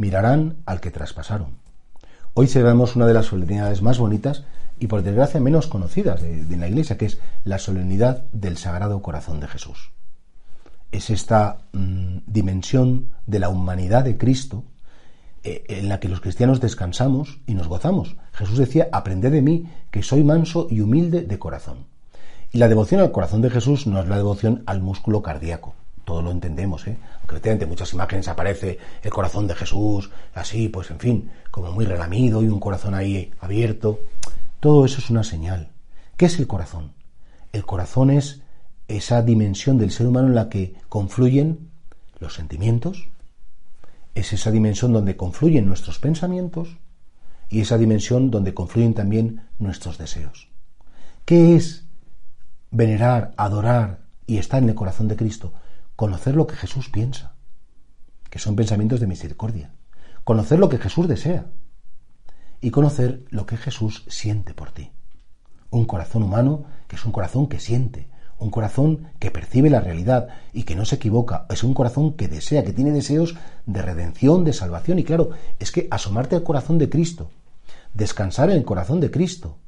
mirarán al que traspasaron. Hoy celebramos una de las solemnidades más bonitas y por desgracia menos conocidas de, la Iglesia, que es la solemnidad del Sagrado Corazón de Jesús. Es esta mm, dimensión de la humanidad de Cristo eh, en la que los cristianos descansamos y nos gozamos. Jesús decía, aprended de mí, que soy manso y humilde de corazón. Y la devoción al corazón de Jesús no es la devoción al músculo cardíaco. Todo lo entendemos, ¿eh? Aunque muchas imágenes aparece el corazón de Jesús, así, pues en fin, como muy relamido y un corazón ahí abierto. Todo eso es una señal. ¿Qué es el corazón? El corazón es esa dimensión del ser humano en la que confluyen los sentimientos, es esa dimensión donde confluyen nuestros pensamientos y esa dimensión donde confluyen también nuestros deseos. ¿Qué es venerar, adorar y estar en el corazón de Cristo, conocer lo que Jesús piensa, que son pensamientos de misericordia, conocer lo que Jesús desea y conocer lo que Jesús siente por ti. Un corazón humano que es un corazón que siente, un corazón que percibe la realidad y que no se equivoca, es un corazón que desea, que tiene deseos de redención, de salvación. Y claro, es que asomarte al corazón de Cristo, descansar en el corazón de Cristo,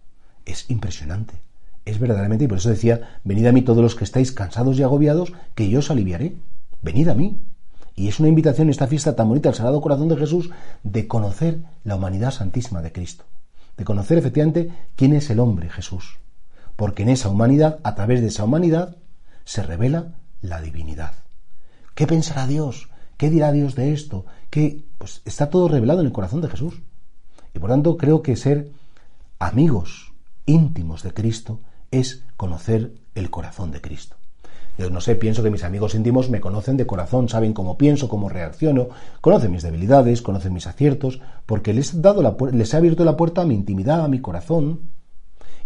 es impresionante es verdaderamente, y por eso decía, venid a mí todos los que estáis cansados y agobiados, que yo os aliviaré. Venid a mí. Y es una invitación esta fiesta tan bonita al Sagrado Corazón de Jesús de conocer la humanidad santísima de Cristo, de conocer efectivamente quién es el hombre Jesús, porque en esa humanidad, a través de esa humanidad, se revela la divinidad. ¿Qué pensará Dios? ¿Qué dirá Dios de esto? ¿Qué? Pues está todo revelado en el corazón de Jesús. Y por tanto creo que ser amigos íntimos de Cristo es conocer el corazón de Cristo. Yo no sé, pienso que mis amigos íntimos me conocen de corazón, saben cómo pienso, cómo reacciono, conocen mis debilidades, conocen mis aciertos, porque les, he dado la, les he abierto la puerta a mi intimidad, a mi corazón.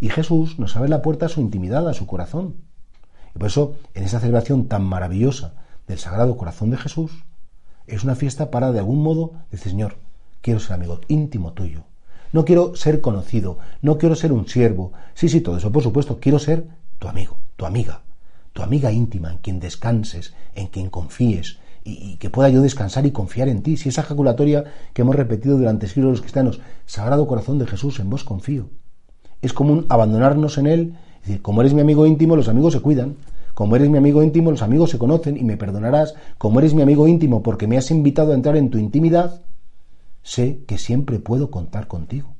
Y Jesús nos abre la puerta a su intimidad, a su corazón. Y por eso, en esa celebración tan maravillosa del Sagrado Corazón de Jesús, es una fiesta para, de algún modo, decir, Señor, quiero ser amigo íntimo tuyo, no quiero ser conocido, no quiero ser un siervo. Sí, sí, todo eso, por supuesto, quiero ser tu amigo, tu amiga, tu amiga íntima, en quien descanses, en quien confíes, y, que pueda yo descansar y confiar en ti. Si esa ejaculatoria que hemos repetido durante siglos los cristianos, Sagrado Corazón de Jesús, en vos confío. Es común abandonarnos en Él, es decir, como eres mi amigo íntimo, los amigos se cuidan. Como eres mi amigo íntimo, los amigos se conocen y me perdonarás. Como eres mi amigo íntimo porque me has invitado a entrar en tu intimidad, sé que siempre puedo contar contigo.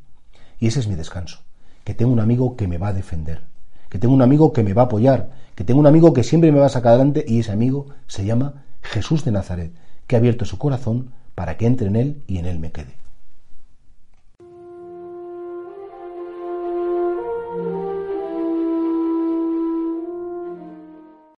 Y ese es mi descanso, que tengo un amigo que me va a defender, que tengo un amigo que me va a apoyar, que tengo un amigo que siempre me va a sacar adelante y ese amigo se llama Jesús de Nazaret, que ha abierto su corazón para que entre en él y en él me quede.